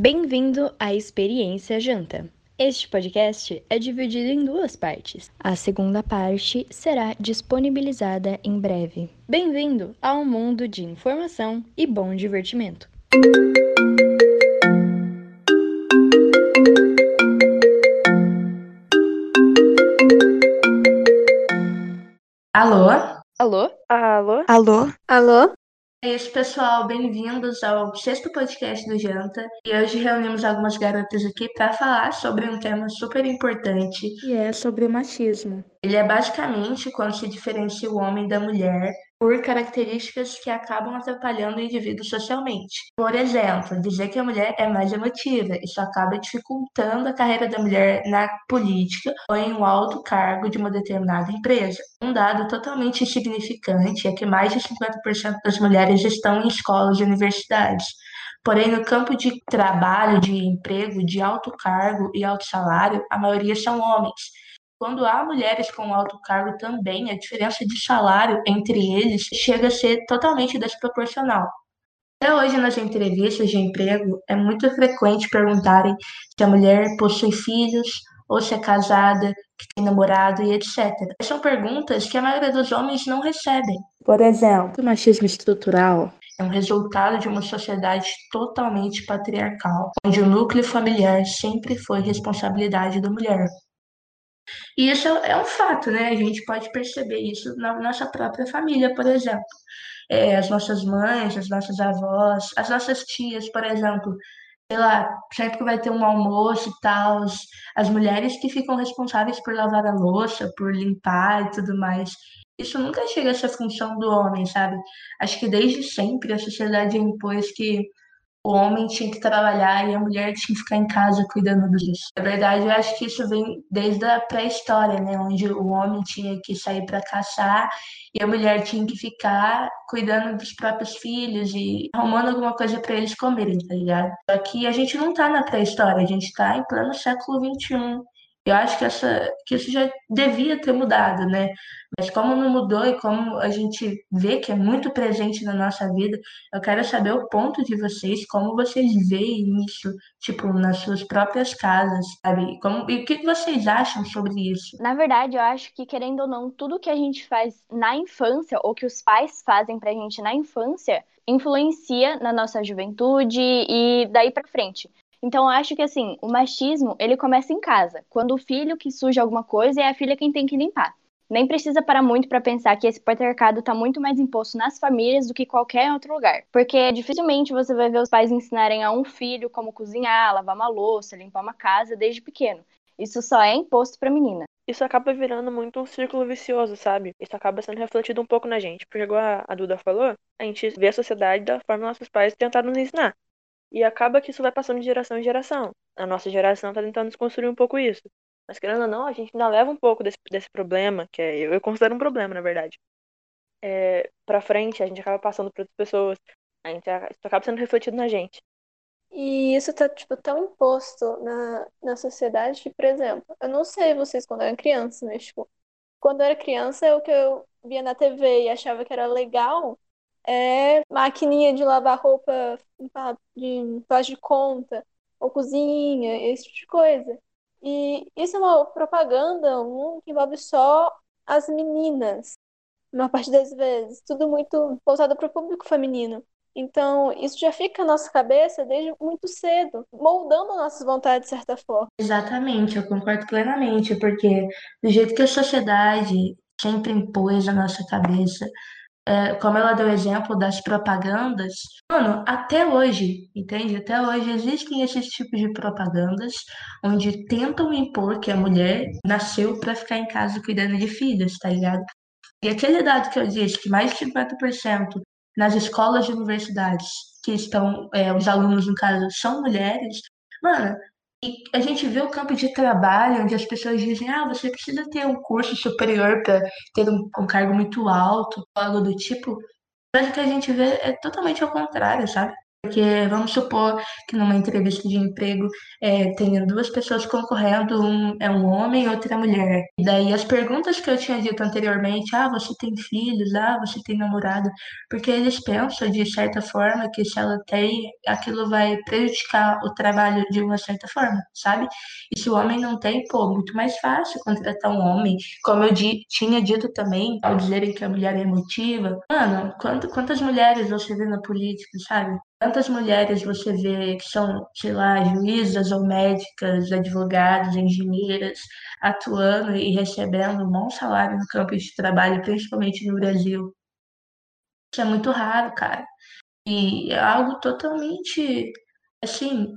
Bem-vindo à Experiência Janta. Este podcast é dividido em duas partes. A segunda parte será disponibilizada em breve. Bem-vindo ao mundo de informação e bom divertimento. Alô? Alô? Alô? Alô? Alô? É isso, pessoal. Bem-vindos ao sexto podcast do Janta. E hoje reunimos algumas garotas aqui para falar sobre um tema super importante. E é sobre o machismo. Ele é basicamente quando se diferencia o homem da mulher por características que acabam atrapalhando o indivíduo socialmente. Por exemplo, dizer que a mulher é mais emotiva, isso acaba dificultando a carreira da mulher na política ou em um alto cargo de uma determinada empresa. Um dado totalmente insignificante é que mais de 50% das mulheres estão em escolas e universidades. Porém, no campo de trabalho, de emprego, de alto cargo e alto salário, a maioria são homens. Quando há mulheres com alto cargo também, a diferença de salário entre eles chega a ser totalmente desproporcional. Até hoje, nas entrevistas de emprego, é muito frequente perguntarem se a mulher possui filhos ou se é casada, que tem namorado e etc. São perguntas que a maioria dos homens não recebem. Por exemplo, o machismo estrutural é um resultado de uma sociedade totalmente patriarcal, onde o núcleo familiar sempre foi responsabilidade da mulher. E isso é um fato, né? A gente pode perceber isso na nossa própria família, por exemplo. É, as nossas mães, as nossas avós, as nossas tias, por exemplo. Sei lá, sempre vai ter um almoço e tal, as mulheres que ficam responsáveis por lavar a louça, por limpar e tudo mais. Isso nunca chega a ser função do homem, sabe? Acho que desde sempre a sociedade impôs que o homem tinha que trabalhar e a mulher tinha que ficar em casa cuidando disso. Na verdade, eu acho que isso vem desde a pré-história, né? Onde o homem tinha que sair para caçar e a mulher tinha que ficar cuidando dos próprios filhos e arrumando alguma coisa para eles comerem, tá ligado? Só que a gente não tá na pré-história, a gente tá em pleno século XXI. Eu acho que, essa, que isso já devia ter mudado, né? Mas como não mudou e como a gente vê que é muito presente na nossa vida, eu quero saber o ponto de vocês, como vocês veem isso, tipo, nas suas próprias casas, sabe? Como, e o que vocês acham sobre isso? Na verdade, eu acho que, querendo ou não, tudo que a gente faz na infância, ou que os pais fazem pra gente na infância, influencia na nossa juventude e daí pra frente. Então, eu acho que, assim, o machismo, ele começa em casa. Quando o filho que suja alguma coisa é a filha quem tem que limpar. Nem precisa parar muito para pensar que esse patriarcado está muito mais imposto nas famílias do que qualquer outro lugar. Porque dificilmente você vai ver os pais ensinarem a um filho como cozinhar, lavar uma louça, limpar uma casa desde pequeno. Isso só é imposto para menina. Isso acaba virando muito um círculo vicioso, sabe? Isso acaba sendo refletido um pouco na gente. Porque, igual a Duda falou, a gente vê a sociedade da forma que nossos pais tentaram nos ensinar. E acaba que isso vai passando de geração em geração. A nossa geração está tentando desconstruir um pouco isso. Mas querendo ou não, a gente ainda leva um pouco desse, desse problema, que é, eu considero um problema, na verdade. É, pra frente, a gente acaba passando para outras pessoas. A gente, isso acaba sendo refletido na gente. E isso tá, tipo, tão imposto na, na sociedade que, por exemplo, eu não sei vocês quando eram criança, mas, tipo, quando eu era criança, o que eu via na TV e achava que era legal é maquininha de lavar roupa de faz de conta, ou cozinha, esse tipo de coisa. E isso é uma propaganda um, que envolve só as meninas, uma parte das vezes, tudo muito voltado para o público feminino. Então, isso já fica na nossa cabeça desde muito cedo, moldando nossas vontades de certa forma. Exatamente, eu concordo plenamente, porque do jeito que a sociedade sempre impôs na nossa cabeça é, como ela deu exemplo das propagandas, mano, até hoje, entende? Até hoje existem esses tipos de propagandas onde tentam impor que a mulher nasceu para ficar em casa cuidando de filhos, tá ligado? E aquele dado que eu disse, que mais de 50% nas escolas e universidades que estão, é, os alunos, no caso, são mulheres, mano, e a gente vê o campo de trabalho onde as pessoas dizem: ah, você precisa ter um curso superior para ter um, um, cargo muito alto, algo do tipo. Mas o que a gente vê é totalmente ao contrário, sabe? Porque vamos supor que numa entrevista de emprego é, tenha duas pessoas concorrendo, um é um homem e outra é mulher. E daí as perguntas que eu tinha dito anteriormente, ah, você tem filhos, ah, você tem namorado, porque eles pensam de certa forma que se ela tem, aquilo vai prejudicar o trabalho de uma certa forma, sabe? E se o homem não tem, pô, muito mais fácil contratar um homem. Como eu di tinha dito também, ao dizerem que a mulher é emotiva, mano, quantas mulheres você vê na política, sabe? Quantas mulheres você vê que são, sei lá, juízas ou médicas, advogados, engenheiras, atuando e recebendo um bom salário no campo de trabalho, principalmente no Brasil? Isso é muito raro, cara. E é algo totalmente, assim,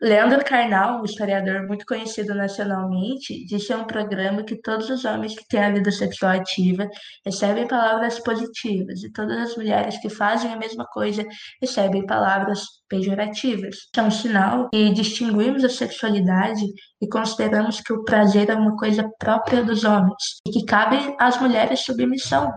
Leandro Carnal, um historiador muito conhecido nacionalmente, disse em um programa que todos os homens que têm a vida sexual ativa recebem palavras positivas e todas as mulheres que fazem a mesma coisa recebem palavras pejorativas. É um sinal que distinguimos a sexualidade e consideramos que o prazer é uma coisa própria dos homens e que cabe às mulheres submissão.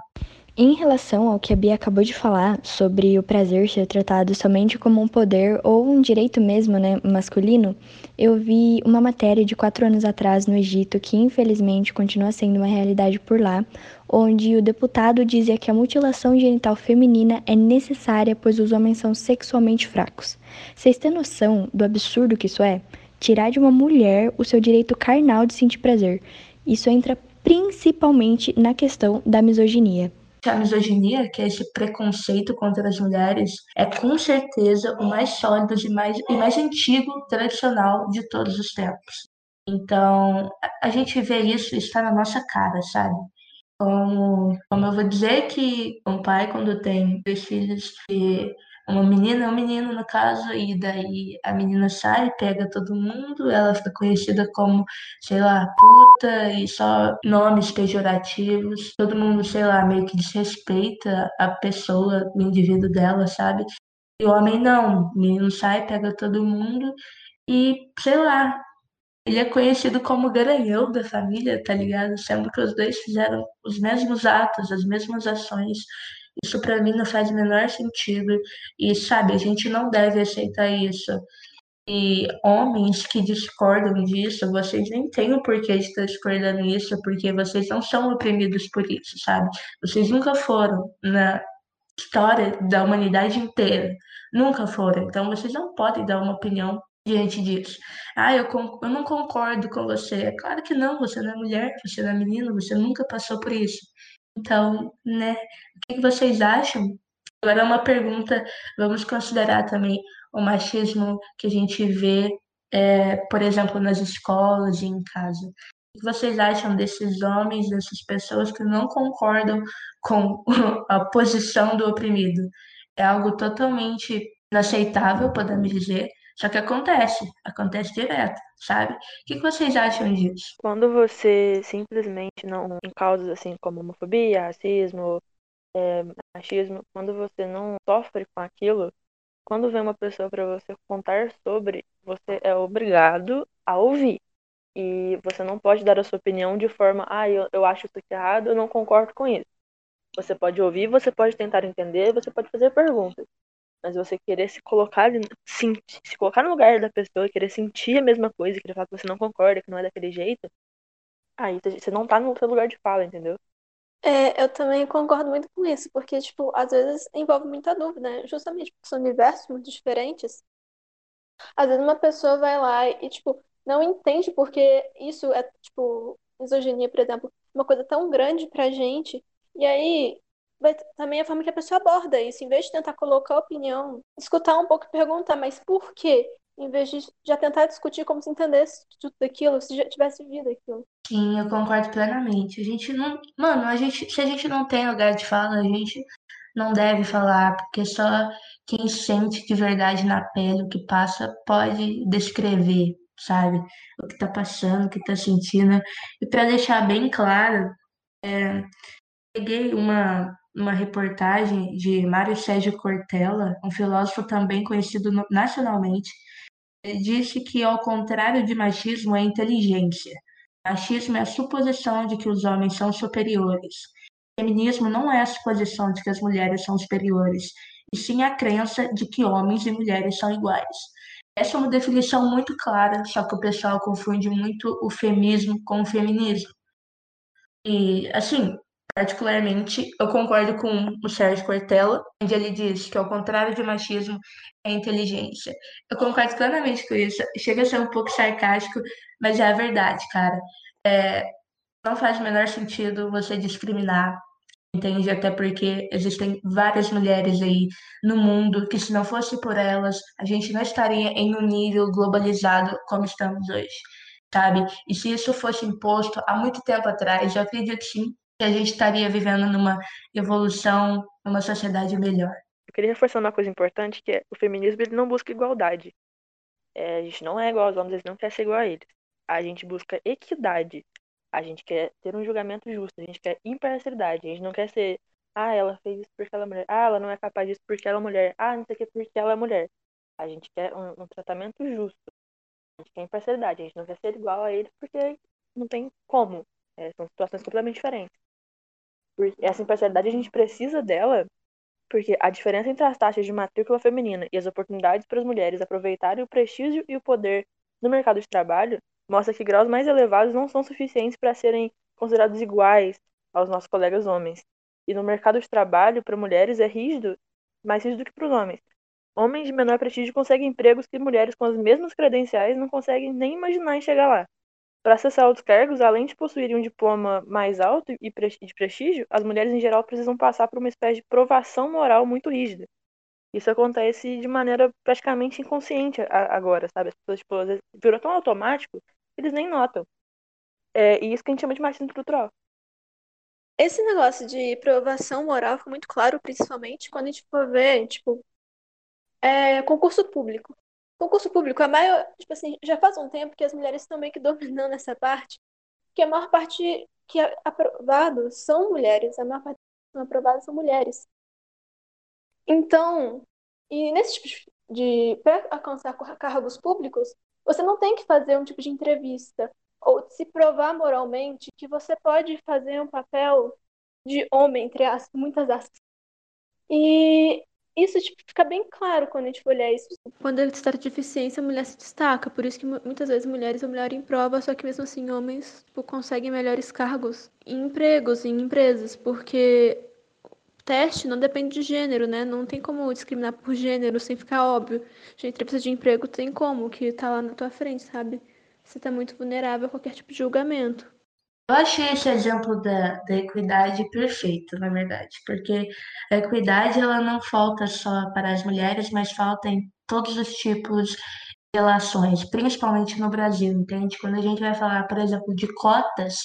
Em relação ao que a Bia acabou de falar sobre o prazer ser tratado somente como um poder ou um direito mesmo, né, masculino, eu vi uma matéria de quatro anos atrás no Egito que infelizmente continua sendo uma realidade por lá, onde o deputado dizia que a mutilação genital feminina é necessária pois os homens são sexualmente fracos. Vocês têm noção do absurdo que isso é? Tirar de uma mulher o seu direito carnal de sentir prazer. Isso entra principalmente na questão da misoginia a misoginia, que é esse preconceito contra as mulheres, é com certeza o mais sólido e mais, e mais antigo, tradicional de todos os tempos. Então, a gente vê isso, está na nossa cara, sabe? Como, como eu vou dizer que um pai, quando tem dois filhos, e uma menina, um menino no caso, e daí a menina sai, pega todo mundo, ela fica conhecida como, sei lá, puta e só nomes pejorativos. Todo mundo, sei lá, meio que desrespeita a pessoa, o indivíduo dela, sabe? E o homem não, o menino sai, pega todo mundo e, sei lá, ele é conhecido como garanhão da família, tá ligado? Sendo que os dois fizeram os mesmos atos, as mesmas ações isso para mim não faz o menor sentido. E, sabe, a gente não deve aceitar isso. E homens que discordam disso, vocês nem têm o porquê de estar discordando isso, porque vocês não são oprimidos por isso, sabe? Vocês nunca foram na história da humanidade inteira. Nunca foram. Então vocês não podem dar uma opinião diante disso. Ah, eu, eu não concordo com você. É claro que não, você não é mulher, você não é menino, você nunca passou por isso. Então, né, o que vocês acham? Agora uma pergunta, vamos considerar também o machismo que a gente vê, é, por exemplo, nas escolas e em casa. O que vocês acham desses homens, dessas pessoas que não concordam com a posição do oprimido? É algo totalmente inaceitável, podemos dizer, só que acontece, acontece direto, sabe? O que vocês acham disso? Quando você simplesmente não, em causas assim como homofobia, racismo, é, machismo, quando você não sofre com aquilo, quando vem uma pessoa para você contar sobre, você é obrigado a ouvir. E você não pode dar a sua opinião de forma, ah, eu, eu acho isso aqui errado, eu não concordo com isso. Você pode ouvir, você pode tentar entender, você pode fazer perguntas. Mas você querer se colocar, se, se colocar no lugar da pessoa, querer sentir a mesma coisa, querer falar que você não concorda, que não é daquele jeito, aí você não tá no seu lugar de fala, entendeu? É, eu também concordo muito com isso, porque, tipo, às vezes envolve muita dúvida, né? Justamente porque são universos muito diferentes. Às vezes uma pessoa vai lá e, tipo, não entende porque isso é, tipo, misoginia, por exemplo, uma coisa tão grande pra gente. E aí vai também a forma que a pessoa aborda isso. Em vez de tentar colocar opinião, escutar um pouco e perguntar, mas por quê? Em vez de já tentar discutir como se entendesse tudo daquilo, se já tivesse vivido aquilo. Sim, eu concordo plenamente. A gente não. Mano, a gente, se a gente não tem lugar de fala, a gente não deve falar, porque só quem sente de verdade na pele o que passa pode descrever, sabe? O que tá passando, o que tá sentindo. E para deixar bem claro, é, peguei uma uma reportagem de Mário Sérgio Cortella, um filósofo também conhecido nacionalmente, disse que, ao contrário de machismo, é inteligência. Machismo é a suposição de que os homens são superiores. Feminismo não é a suposição de que as mulheres são superiores. e sim a crença de que homens e mulheres são iguais. Essa é uma definição muito clara, só que o pessoal confunde muito o feminismo com o feminismo. E, assim, particularmente, eu concordo com o Sérgio Cortella, onde ele diz que, ao contrário de machismo, é inteligência. Eu concordo plenamente com isso. Chega a ser um pouco sarcástico, mas é a verdade, cara. É, não faz o menor sentido você discriminar entende? Até porque existem várias mulheres aí no mundo que, se não fosse por elas, a gente não estaria em um nível globalizado como estamos hoje, sabe? E se isso fosse imposto há muito tempo atrás, eu acredito sim que a gente estaria vivendo numa evolução, numa sociedade melhor. Eu queria reforçar uma coisa importante, que é o feminismo ele não busca igualdade. É, a gente não é igual aos homens, eles não quer ser igual a eles. A gente busca equidade. A gente quer ter um julgamento justo, a gente quer imparcialidade, a gente não quer ser, ah, ela fez isso porque ela é mulher, ah, ela não é capaz disso porque ela é mulher, ah, não sei o que porque ela é mulher. A gente quer um, um tratamento justo, a gente quer imparcialidade, a gente não quer ser igual a eles porque não tem como. É, são situações completamente diferentes. Porque essa imparcialidade a gente precisa dela porque a diferença entre as taxas de matrícula feminina e as oportunidades para as mulheres aproveitarem o prestígio e o poder no mercado de trabalho mostra que graus mais elevados não são suficientes para serem considerados iguais aos nossos colegas homens. E no mercado de trabalho, para mulheres, é rígido, mais rígido que para os homens. Homens de menor prestígio conseguem empregos que mulheres com as mesmas credenciais não conseguem nem imaginar em chegar lá. Para acessar outros cargos, além de possuírem um diploma mais alto e de prestígio, as mulheres em geral precisam passar por uma espécie de provação moral muito rígida. Isso acontece de maneira praticamente inconsciente agora, sabe? As pessoas, tipo, às vezes, virou tão automático eles nem notam. É isso que a gente chama de machismo estrutural. Esse negócio de provação moral fica muito claro, principalmente quando a gente for ver, tipo, é, concurso público. Concurso público, a maior, tipo assim, já faz um tempo que as mulheres estão meio que dominando essa parte, que a maior parte que é aprovado são mulheres, a maior parte que são aprovadas são mulheres. Então, e nesse tipo de, para alcançar cargos públicos, você não tem que fazer um tipo de entrevista ou se provar moralmente que você pode fazer um papel de homem, entre as, muitas aspas. E isso tipo, fica bem claro quando a gente olhar isso. Quando ele está de deficiência, a mulher se destaca. Por isso que muitas vezes mulheres são melhores em prova, só que mesmo assim homens tipo, conseguem melhores cargos em empregos, em empresas, porque teste não depende de gênero, né? Não tem como discriminar por gênero sem ficar óbvio. De entrevista de emprego tem como, que tá lá na tua frente, sabe? Você tá muito vulnerável a qualquer tipo de julgamento. Eu achei esse exemplo da, da equidade perfeito, na verdade, porque a equidade ela não falta só para as mulheres, mas falta em todos os tipos de relações, principalmente no Brasil, entende? Quando a gente vai falar, por exemplo, de cotas,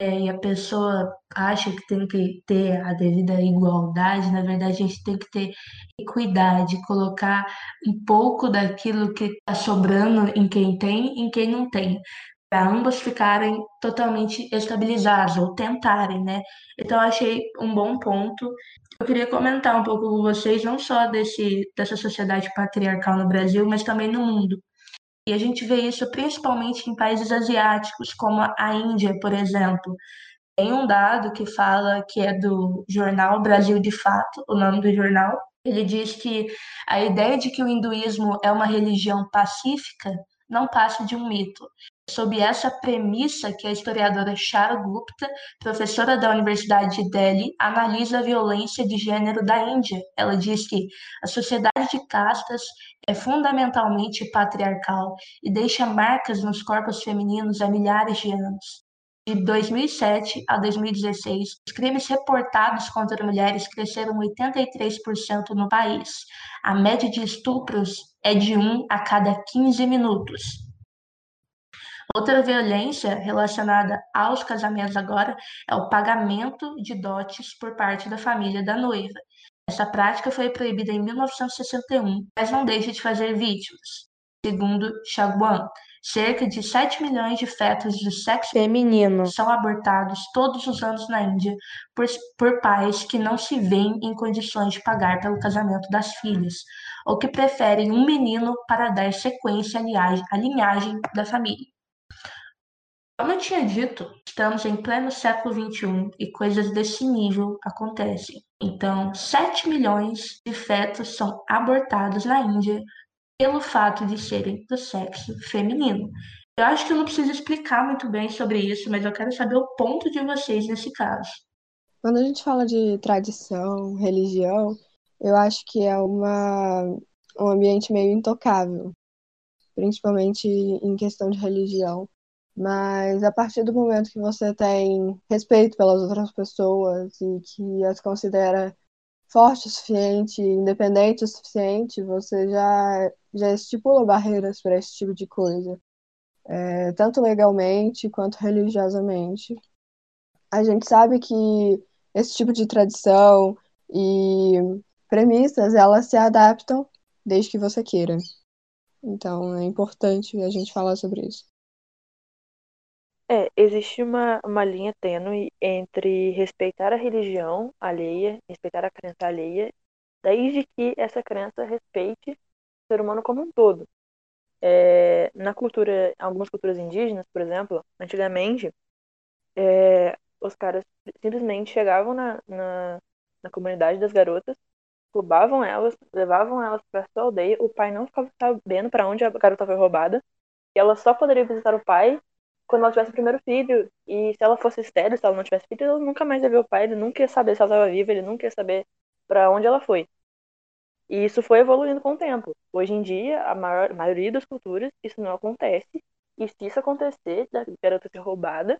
é, e a pessoa acha que tem que ter a devida igualdade, na verdade a gente tem que ter equidade, colocar um pouco daquilo que está sobrando em quem tem, em quem não tem, para ambos ficarem totalmente estabilizados ou tentarem, né? Então achei um bom ponto. Eu queria comentar um pouco com vocês não só desse dessa sociedade patriarcal no Brasil, mas também no mundo. E a gente vê isso principalmente em países asiáticos, como a Índia, por exemplo. Tem um dado que fala que é do jornal Brasil de Fato, o nome do jornal. Ele diz que a ideia de que o hinduísmo é uma religião pacífica não passa de um mito. Sob essa premissa que a historiadora Shara Gupta, professora da Universidade de Delhi, analisa a violência de gênero da Índia. Ela diz que a sociedade de castas é fundamentalmente patriarcal e deixa marcas nos corpos femininos há milhares de anos. De 2007 a 2016, os crimes reportados contra mulheres cresceram 83% no país. A média de estupros é de 1 a cada 15 minutos. Outra violência relacionada aos casamentos agora é o pagamento de dotes por parte da família da noiva. Essa prática foi proibida em 1961, mas não deixa de fazer vítimas. Segundo Chagwan, cerca de 7 milhões de fetos de sexo feminino são abortados todos os anos na Índia por, por pais que não se veem em condições de pagar pelo casamento das filhas, ou que preferem um menino para dar sequência à linhagem da família. Como eu tinha dito, estamos em pleno século XXI e coisas desse nível acontecem. Então, 7 milhões de fetos são abortados na Índia pelo fato de serem do sexo feminino. Eu acho que eu não preciso explicar muito bem sobre isso, mas eu quero saber o ponto de vocês nesse caso. Quando a gente fala de tradição, religião, eu acho que é uma, um ambiente meio intocável, principalmente em questão de religião. Mas a partir do momento que você tem respeito pelas outras pessoas e que as considera forte o suficiente, independente o suficiente, você já, já estipula barreiras para esse tipo de coisa, é, tanto legalmente quanto religiosamente. A gente sabe que esse tipo de tradição e premissas, elas se adaptam desde que você queira. Então é importante a gente falar sobre isso. É, existe uma, uma linha tênue entre respeitar a religião alheia, respeitar a crença alheia, desde que essa crença respeite o ser humano como um todo. É, na cultura, algumas culturas indígenas, por exemplo, antigamente, é, os caras simplesmente chegavam na, na, na comunidade das garotas, roubavam elas, levavam elas para sua aldeia, o pai não ficava sabendo para onde a garota foi roubada, e ela só poderia visitar o pai quando ela tivesse o primeiro filho. E se ela fosse estéreo, se ela não tivesse filho, ela nunca mais ia ver o pai, ele nunca ia saber se ela estava viva, ele nunca ia saber para onde ela foi. E isso foi evoluindo com o tempo. Hoje em dia, a maior, a maioria das culturas, isso não acontece. E se isso acontecer, da garota ser roubada,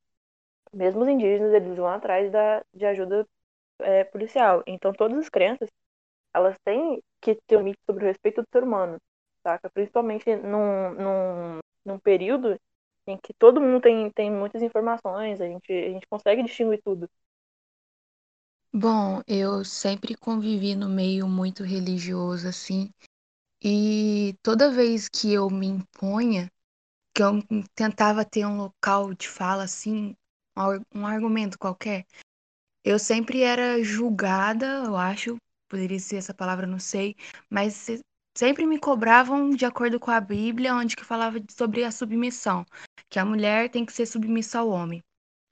mesmo os indígenas, eles vão atrás da, de ajuda é, policial. Então, todas as crianças, elas têm que ter um mito sobre o respeito do ser humano, saca? Principalmente num, num, num período em que todo mundo tem, tem muitas informações, a gente, a gente consegue distinguir tudo. Bom, eu sempre convivi no meio muito religioso, assim, e toda vez que eu me imponha, que eu tentava ter um local de fala, assim, um argumento qualquer, eu sempre era julgada, eu acho, poderia ser essa palavra, não sei, mas sempre me cobravam de acordo com a Bíblia, onde que falava sobre a submissão, que a mulher tem que ser submissa ao homem.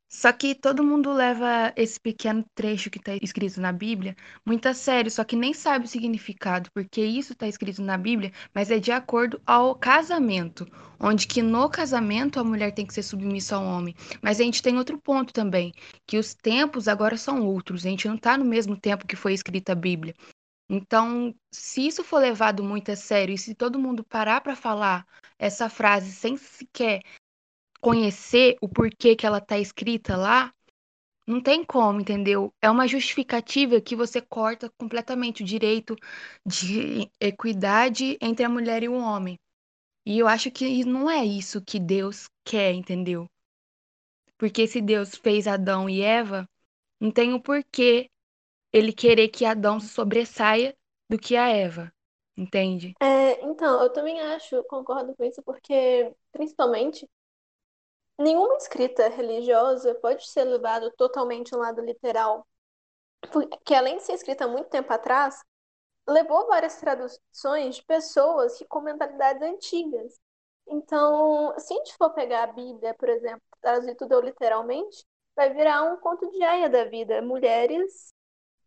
Só que todo mundo leva esse pequeno trecho que está escrito na Bíblia muito a sério, só que nem sabe o significado, porque isso está escrito na Bíblia, mas é de acordo ao casamento, onde que no casamento a mulher tem que ser submissa ao homem. Mas a gente tem outro ponto também, que os tempos agora são outros, a gente não está no mesmo tempo que foi escrita a Bíblia. Então, se isso for levado muito a sério e se todo mundo parar para falar essa frase sem sequer conhecer o porquê que ela tá escrita lá, não tem como, entendeu? É uma justificativa que você corta completamente o direito de equidade entre a mulher e o homem. E eu acho que não é isso que Deus quer, entendeu? Porque se Deus fez Adão e Eva, não tem o porquê ele querer que Adão se sobressaia do que a Eva, entende? É, então, eu também acho, concordo com isso, porque, principalmente, nenhuma escrita religiosa pode ser levada totalmente um lado literal, porque além de ser escrita há muito tempo atrás, levou várias traduções de pessoas que com mentalidades antigas. Então, se a gente for pegar a Bíblia, por exemplo, traduzir tudo literalmente, vai virar um conto de aia da vida. Mulheres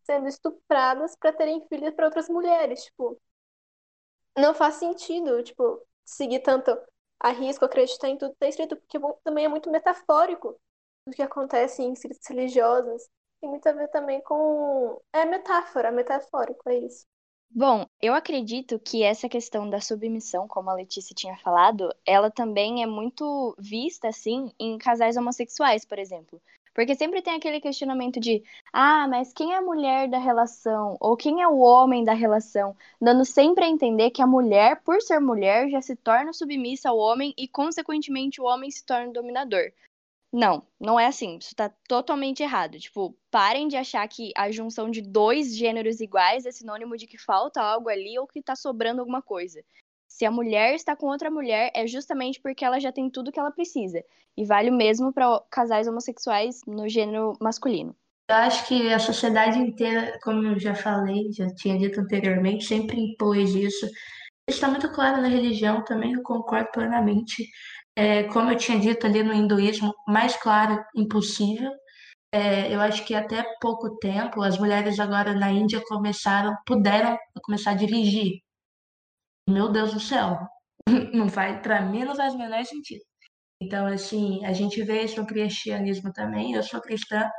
sendo estupradas para terem filhos para outras mulheres, tipo, não faz sentido, tipo, seguir tanto a risco, acreditar em tudo que tá escrito, porque também é muito metafórico do que acontece em escritas religiosas. Tem muito a ver também com. É metáfora, metafórico, é isso. Bom, eu acredito que essa questão da submissão, como a Letícia tinha falado, ela também é muito vista, assim, em casais homossexuais, por exemplo. Porque sempre tem aquele questionamento de, ah, mas quem é a mulher da relação? Ou quem é o homem da relação? Dando sempre a entender que a mulher, por ser mulher, já se torna submissa ao homem e, consequentemente, o homem se torna dominador. Não, não é assim. Isso tá totalmente errado. Tipo, parem de achar que a junção de dois gêneros iguais é sinônimo de que falta algo ali ou que tá sobrando alguma coisa. Se a mulher está com outra mulher, é justamente porque ela já tem tudo que ela precisa. E vale o mesmo para casais homossexuais no gênero masculino. Eu acho que a sociedade inteira, como eu já falei, já tinha dito anteriormente, sempre impôs isso está muito claro na religião, também eu concordo plenamente. É, como eu tinha dito ali no hinduísmo, mais claro impossível. É, eu acho que até pouco tempo as mulheres agora na Índia começaram, puderam começar a dirigir. Meu Deus do céu, não faz, para mim não faz o menor sentido. Então, assim, a gente vê isso no cristianismo também. Eu sou cristã,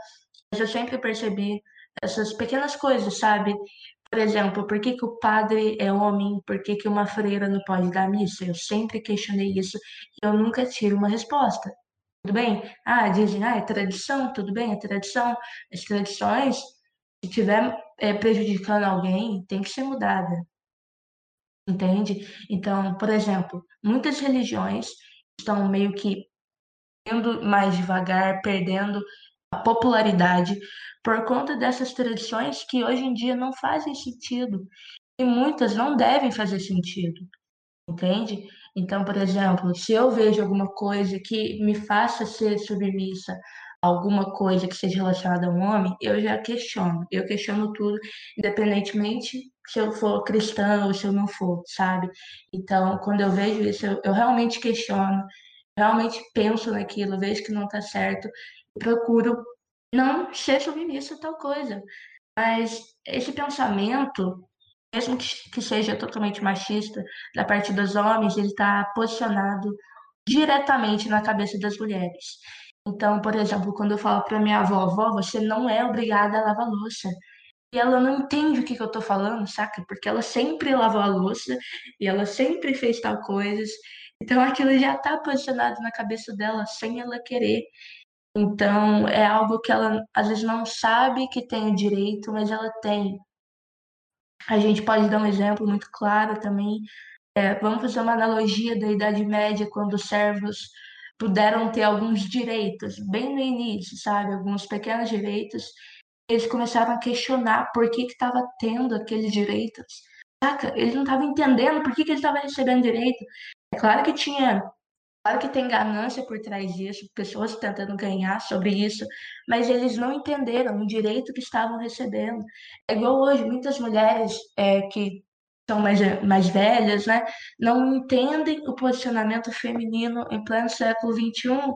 mas eu sempre percebi essas pequenas coisas, sabe? Por exemplo, por que, que o padre é homem? Por que, que uma freira não pode dar missa? Eu sempre questionei isso e eu nunca tiro uma resposta. Tudo bem? Ah, dizem, ah, é tradição, tudo bem, é tradição. As tradições, se estiver é, prejudicando alguém, tem que ser mudada. Entende? Então, por exemplo, muitas religiões estão meio que indo mais devagar, perdendo a popularidade por conta dessas tradições que hoje em dia não fazem sentido e muitas não devem fazer sentido, entende? Então, por exemplo, se eu vejo alguma coisa que me faça ser submissa alguma coisa que seja relacionada a um homem, eu já questiono. Eu questiono tudo, independentemente se eu for cristã ou se eu não for, sabe? Então, quando eu vejo isso, eu, eu realmente questiono, realmente penso naquilo, vejo que não está certo, procuro não ser submissa a tal coisa. Mas esse pensamento, mesmo que, que seja totalmente machista, da parte dos homens, ele está posicionado diretamente na cabeça das mulheres. Então, por exemplo, quando eu falo para minha avó, avó, você não é obrigada a lavar louça. E ela não entende o que, que eu estou falando, saca? Porque ela sempre lavou a louça e ela sempre fez tal coisas. Então aquilo já está posicionado na cabeça dela sem ela querer. Então, é algo que ela às vezes não sabe que tem o direito, mas ela tem. A gente pode dar um exemplo muito claro também. É, vamos fazer uma analogia da Idade Média, quando os servos puderam ter alguns direitos, bem no início, sabe? Alguns pequenos direitos. Eles começaram a questionar por que estava tendo aqueles direitos. Saca? Eles não estavam entendendo por que, que eles estavam recebendo direito. É claro que tinha Claro que tem ganância por trás disso, pessoas tentando ganhar sobre isso, mas eles não entenderam o direito que estavam recebendo. É igual hoje, muitas mulheres é, que são mais, mais velhas, né, não entendem o posicionamento feminino em pleno século XXI.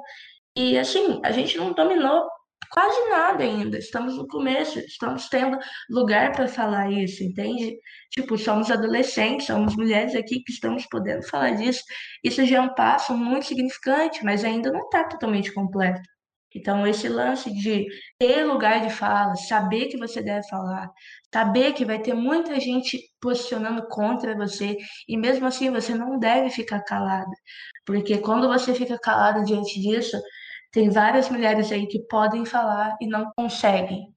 E assim, a gente não dominou quase nada ainda. Estamos no começo, estamos tendo lugar para falar isso, entende? Tipo, somos adolescentes, somos mulheres aqui que estamos podendo falar disso. Isso já é um passo muito significante, mas ainda não está totalmente completo. Então, esse lance de ter lugar de fala, saber que você deve falar, saber que vai ter muita gente posicionando contra você, e mesmo assim você não deve ficar calada, porque quando você fica calada diante disso, tem várias mulheres aí que podem falar e não conseguem,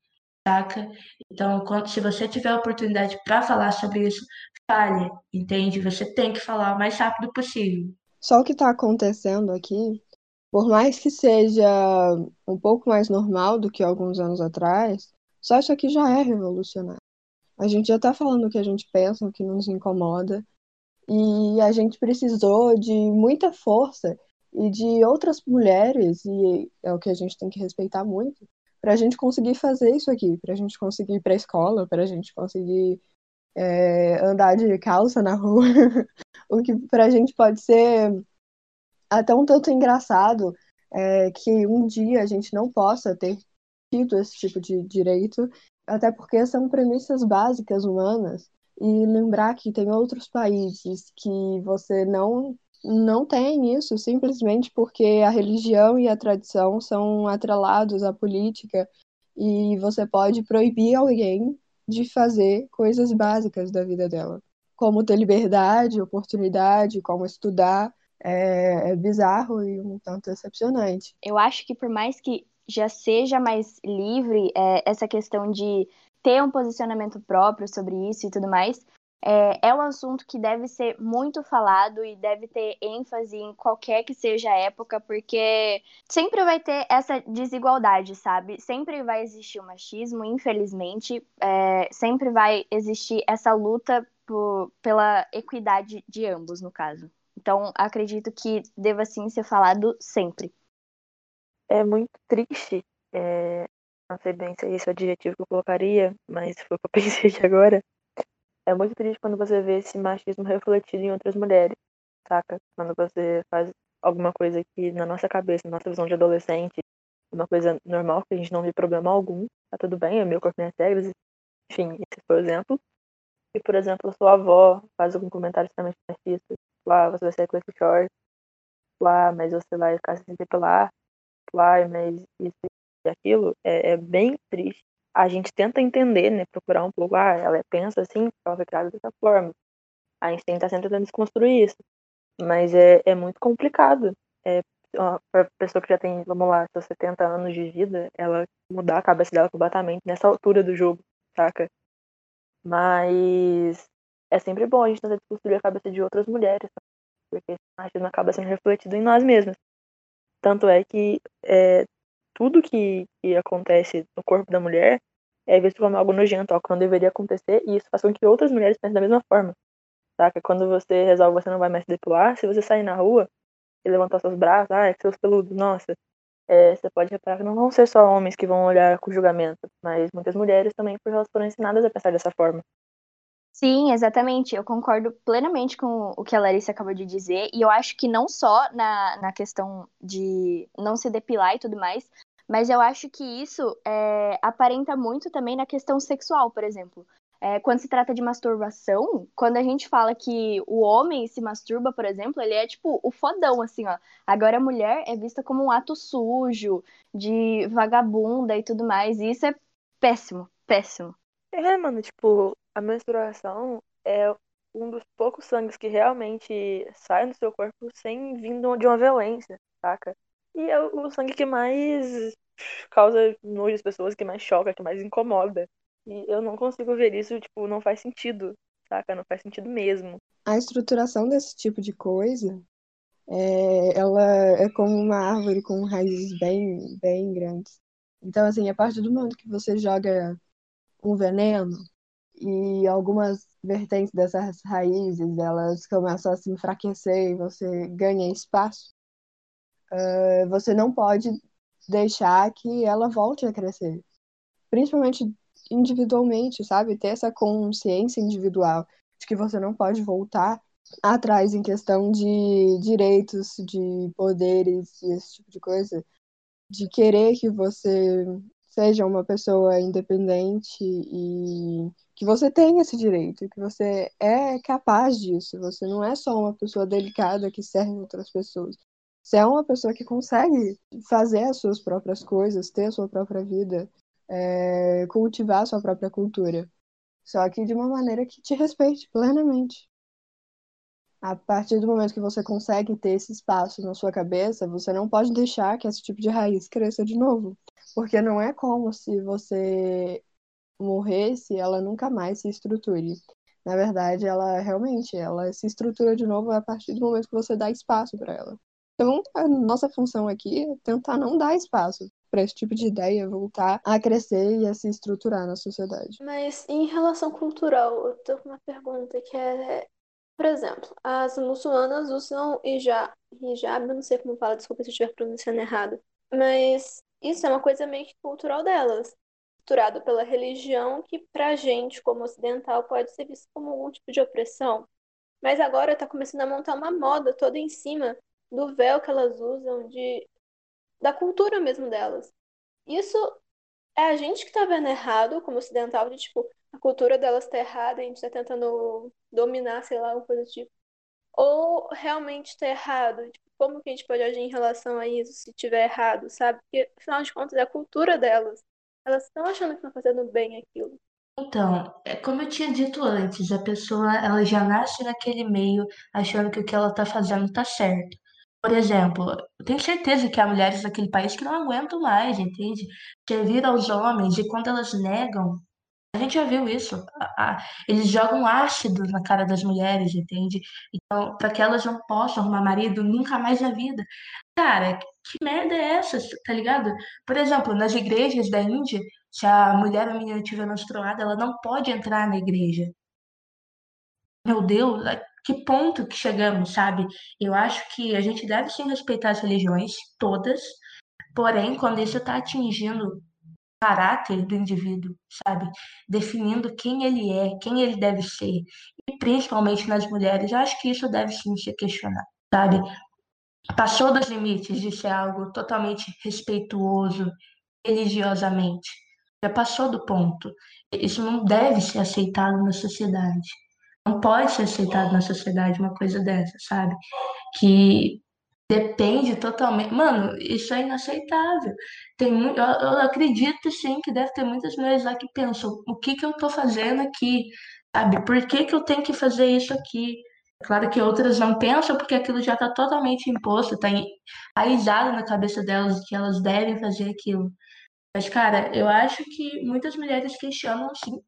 saca? Então, quando, se você tiver a oportunidade para falar sobre isso, fale, entende? Você tem que falar o mais rápido possível. Só o que está acontecendo aqui, por mais que seja um pouco mais normal do que alguns anos atrás, só isso aqui já é revolucionário. A gente já está falando o que a gente pensa, o que nos incomoda, e a gente precisou de muita força e de outras mulheres, e é o que a gente tem que respeitar muito, para a gente conseguir fazer isso aqui, para a gente conseguir ir para a escola, para a gente conseguir é, andar de calça na rua, o que para a gente pode ser até um tanto engraçado é, que um dia a gente não possa ter tido esse tipo de direito, até porque são premissas básicas humanas, e lembrar que tem outros países que você não não tem isso, simplesmente porque a religião e a tradição são atrelados à política e você pode proibir alguém de fazer coisas básicas da vida dela, como ter liberdade, oportunidade, como estudar. É, é bizarro e um tanto decepcionante. Eu acho que por mais que já seja mais livre é, essa questão de ter um posicionamento próprio sobre isso e tudo mais, é, é um assunto que deve ser muito falado e deve ter ênfase em qualquer que seja a época, porque sempre vai ter essa desigualdade, sabe? Sempre vai existir o machismo, infelizmente, é, sempre vai existir essa luta por, pela equidade de ambos, no caso. Então, acredito que deva sim ser falado sempre. É muito triste, é, não sei bem se é esse o adjetivo que eu colocaria, mas foi o que eu pensei agora é muito triste quando você vê esse machismo refletido em outras mulheres, saca? Quando você faz alguma coisa que na nossa cabeça, na nossa visão de adolescente, uma coisa normal, que a gente não vê problema algum, tá tudo bem, é meu corpo, minhas regras, enfim, esse foi o exemplo. E, por exemplo, sua avó faz algum comentário extremamente machista, lá, você vai sair com esse short, lá, mas você vai ficar sem depilar, lá, mas isso e aquilo, é, é bem triste. A gente tenta entender, né, procurar um pouco, ah, ela pensa assim, ela foi criada dessa forma. A gente tenta sempre tentando desconstruir isso. Mas é, é muito complicado. É, para pessoa que já tem, vamos lá, seus 70 anos de vida, ela mudar a cabeça dela completamente nessa altura do jogo, saca? Mas é sempre bom a gente tentar desconstruir a cabeça de outras mulheres, porque esse machismo acaba sendo refletido em nós mesmos. Tanto é que é, tudo que, que acontece no corpo da mulher é visto como algo nojento, algo que não deveria acontecer, e isso faz com que outras mulheres pensem da mesma forma. Saca? Quando você resolve você não vai mais se depilar, se você sair na rua e levantar seus braços, ah, é que seus peludos, nossa, é, você pode reparar que não vão ser só homens que vão olhar com julgamento, mas muitas mulheres também, porque elas foram ensinadas a pensar dessa forma. Sim, exatamente. Eu concordo plenamente com o que a Larissa acabou de dizer. E eu acho que não só na, na questão de não se depilar e tudo mais, mas eu acho que isso é, aparenta muito também na questão sexual, por exemplo. É, quando se trata de masturbação, quando a gente fala que o homem se masturba, por exemplo, ele é tipo o fodão, assim, ó. Agora a mulher é vista como um ato sujo, de vagabunda e tudo mais. E isso é péssimo, péssimo. É, mano, tipo, a menstruação é um dos poucos sangues que realmente sai do seu corpo sem vindo de uma violência, saca? E é o sangue que mais causa nojo às pessoas, que mais choca, que mais incomoda. E eu não consigo ver isso, tipo, não faz sentido, saca? Não faz sentido mesmo. A estruturação desse tipo de coisa, é, ela é como uma árvore com raízes bem, bem grandes. Então, assim, a partir do momento que você joga um veneno, e algumas vertentes dessas raízes elas começam a se enfraquecer e você ganha espaço, uh, você não pode deixar que ela volte a crescer. Principalmente individualmente, sabe? Ter essa consciência individual de que você não pode voltar atrás em questão de direitos, de poderes e esse tipo de coisa, de querer que você seja uma pessoa independente e que você tem esse direito, que você é capaz disso. Você não é só uma pessoa delicada que serve outras pessoas. Você é uma pessoa que consegue fazer as suas próprias coisas, ter a sua própria vida, é, cultivar a sua própria cultura. Só que de uma maneira que te respeite plenamente. A partir do momento que você consegue ter esse espaço na sua cabeça, você não pode deixar que esse tipo de raiz cresça de novo. Porque não é como se você morresse, ela nunca mais se estruture. Na verdade, ela realmente, ela se estrutura de novo a partir do momento que você dá espaço para ela. Então, a nossa função aqui é tentar não dar espaço para esse tipo de ideia voltar a crescer e a se estruturar na sociedade. Mas em relação cultural, eu tô com uma pergunta que é, por exemplo, as muçulmanas usam hijab, hijab, eu não sei como fala, desculpa se eu estiver pronunciando errado, mas isso é uma coisa meio que cultural delas estruturado pela religião que, para a gente, como ocidental, pode ser visto como algum tipo de opressão. Mas agora está começando a montar uma moda toda em cima do véu que elas usam, de da cultura mesmo delas. Isso é a gente que está vendo errado, como ocidental, de tipo, a cultura delas está errada, a gente está tentando dominar, sei lá, alguma coisa do tipo. Ou realmente está errado, tipo, como que a gente pode agir em relação a isso se tiver errado, sabe? Porque, afinal de contas, é a cultura delas elas estão achando que estão fazendo bem aquilo. Então, é como eu tinha dito antes, a pessoa ela já nasce naquele meio achando que o que ela está fazendo está certo. Por exemplo, eu tenho certeza que há mulheres daquele país que não aguentam mais, entende? Servir aos homens e quando elas negam, a gente já viu isso. Eles jogam ácido na cara das mulheres, entende? Então, para que elas não possam arrumar marido nunca mais na vida. Cara, que merda é essa, tá ligado? Por exemplo, nas igrejas da Índia, se a mulher ou menina estiver menstruada, ela não pode entrar na igreja. Meu Deus, que ponto que chegamos, sabe? Eu acho que a gente deve sim respeitar as religiões, todas, porém, quando isso está atingindo caráter do indivíduo, sabe? Definindo quem ele é, quem ele deve ser. E principalmente nas mulheres, eu acho que isso deve sim ser questionado, sabe? Passou dos limites de ser algo totalmente respeituoso religiosamente. Já passou do ponto. Isso não deve ser aceitado na sociedade. Não pode ser aceitado na sociedade uma coisa dessa, sabe? Que depende totalmente. Mano, isso é inaceitável. Tem muito, eu, eu acredito sim que deve ter muitas mulheres lá que pensam: o que que eu tô fazendo aqui? Sabe? Por que que eu tenho que fazer isso aqui? Claro que outras não pensam porque aquilo já está totalmente imposto, está enraizado na cabeça delas que elas devem fazer aquilo. Mas, cara, eu acho que muitas mulheres questionam sim.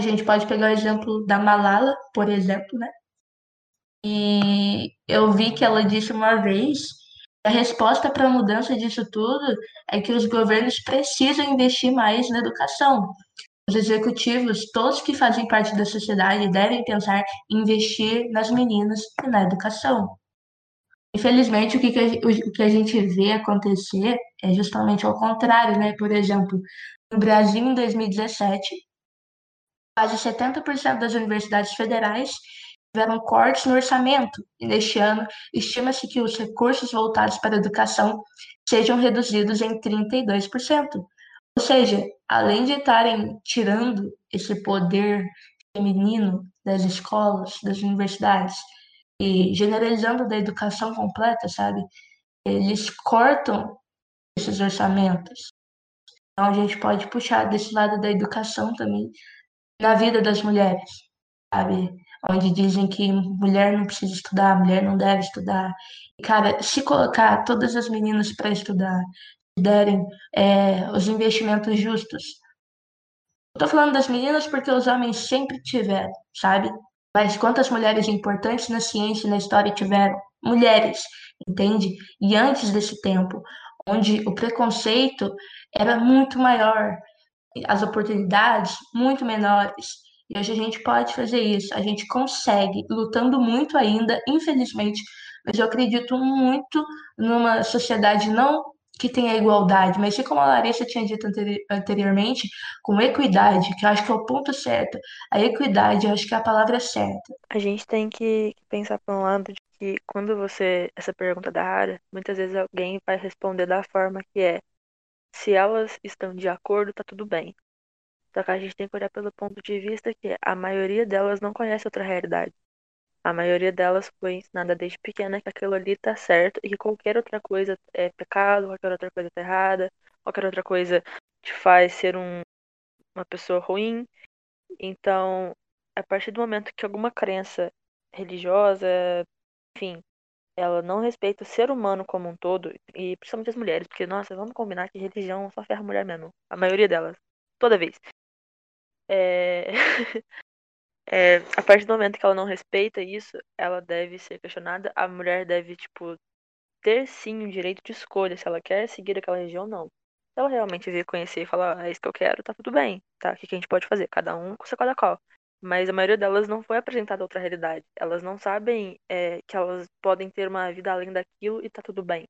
A gente pode pegar o exemplo da Malala, por exemplo, né? E eu vi que ela disse uma vez a resposta para a mudança disso tudo é que os governos precisam investir mais na educação. Os executivos, todos que fazem parte da sociedade, devem pensar em investir nas meninas e na educação. Infelizmente, o que, o que a gente vê acontecer é justamente ao contrário, né? Por exemplo, no Brasil, em 2017, quase 70% das universidades federais tiveram cortes no orçamento, e neste ano estima-se que os recursos voltados para a educação sejam reduzidos em 32%. Ou seja, além de estarem tirando esse poder feminino das escolas, das universidades, e generalizando da educação completa, sabe? Eles cortam esses orçamentos. Então a gente pode puxar desse lado da educação também na vida das mulheres, sabe? Onde dizem que mulher não precisa estudar, mulher não deve estudar. E, cara, se colocar todas as meninas para estudar, derem é, os investimentos justos. Estou falando das meninas porque os homens sempre tiveram, sabe? Mas quantas mulheres importantes na ciência e na história tiveram? Mulheres, entende? E antes desse tempo, onde o preconceito era muito maior, as oportunidades muito menores. E hoje a gente pode fazer isso, a gente consegue, lutando muito ainda, infelizmente, mas eu acredito muito numa sociedade não que tenha igualdade, mas como a Larissa tinha dito anteriormente, com equidade, que eu acho que é o ponto certo. A equidade, eu acho que é a palavra certa. A gente tem que pensar por um lado de que quando você, essa pergunta da área, muitas vezes alguém vai responder da forma que é, se elas estão de acordo, tá tudo bem. Só que a gente tem que olhar pelo ponto de vista que a maioria delas não conhece outra realidade. A maioria delas foi ensinada desde pequena que aquilo ali tá certo e que qualquer outra coisa é pecado, qualquer outra coisa tá errada, qualquer outra coisa te faz ser um, uma pessoa ruim. Então, a partir do momento que alguma crença religiosa, enfim, ela não respeita o ser humano como um todo, e principalmente as mulheres, porque, nossa, vamos combinar que religião só ferra a mulher mesmo. A maioria delas. Toda vez. É... é, a partir do momento que ela não respeita isso, ela deve ser questionada. A mulher deve, tipo, ter sim o direito de escolha se ela quer seguir aquela religião ou não. Se ela realmente vir conhecer e falar, ah, é isso que eu quero, tá tudo bem, tá? O que a gente pode fazer? Cada um com seu cada qual. Mas a maioria delas não foi apresentada outra realidade. Elas não sabem é, que elas podem ter uma vida além daquilo e tá tudo bem.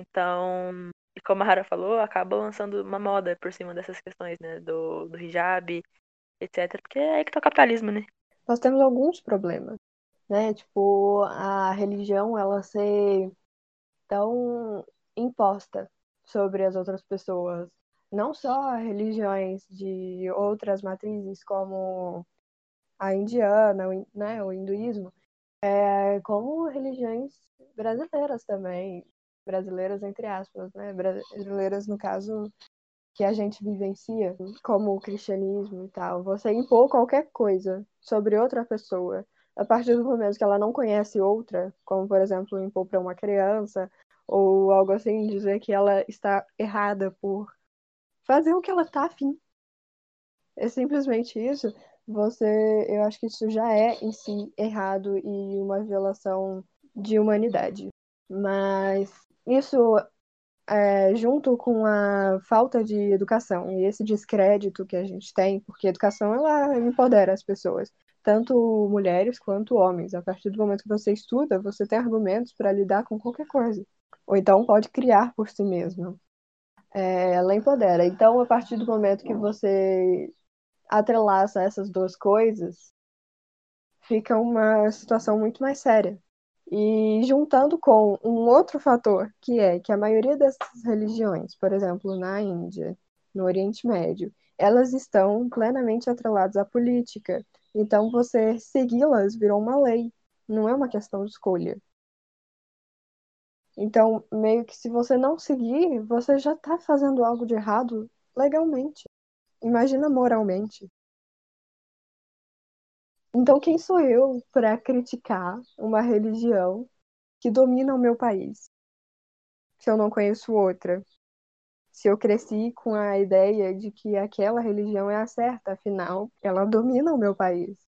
Então, e como a Hara falou, acaba lançando uma moda por cima dessas questões, né? Do, do hijab, etc. Porque é aí que tá o capitalismo, né? Nós temos alguns problemas, né? Tipo, a religião, ela ser tão imposta sobre as outras pessoas. Não só religiões de outras matrizes, como a indiana, né, o hinduísmo, é, como religiões brasileiras também, brasileiras entre aspas, né, brasileiras no caso que a gente vivencia, como o cristianismo e tal, você impor qualquer coisa sobre outra pessoa, a partir do momento que ela não conhece outra, como por exemplo impor para uma criança ou algo assim, dizer que ela está errada por fazer o que ela está afim. É simplesmente isso. Você, eu acho que isso já é em si errado e uma violação de humanidade. Mas isso é, junto com a falta de educação e esse descrédito que a gente tem, porque a educação ela empodera as pessoas, tanto mulheres quanto homens. A partir do momento que você estuda, você tem argumentos para lidar com qualquer coisa, ou então pode criar por si mesmo. é, ela empodera. Então, a partir do momento que você atrelaça essas duas coisas, fica uma situação muito mais séria. E juntando com um outro fator, que é que a maioria dessas religiões, por exemplo, na Índia, no Oriente Médio, elas estão plenamente atreladas à política. Então, você segui-las virou uma lei, não é uma questão de escolha. Então, meio que se você não seguir, você já está fazendo algo de errado legalmente. Imagina moralmente. Então, quem sou eu para criticar uma religião que domina o meu país? Se eu não conheço outra. Se eu cresci com a ideia de que aquela religião é a certa, afinal, ela domina o meu país.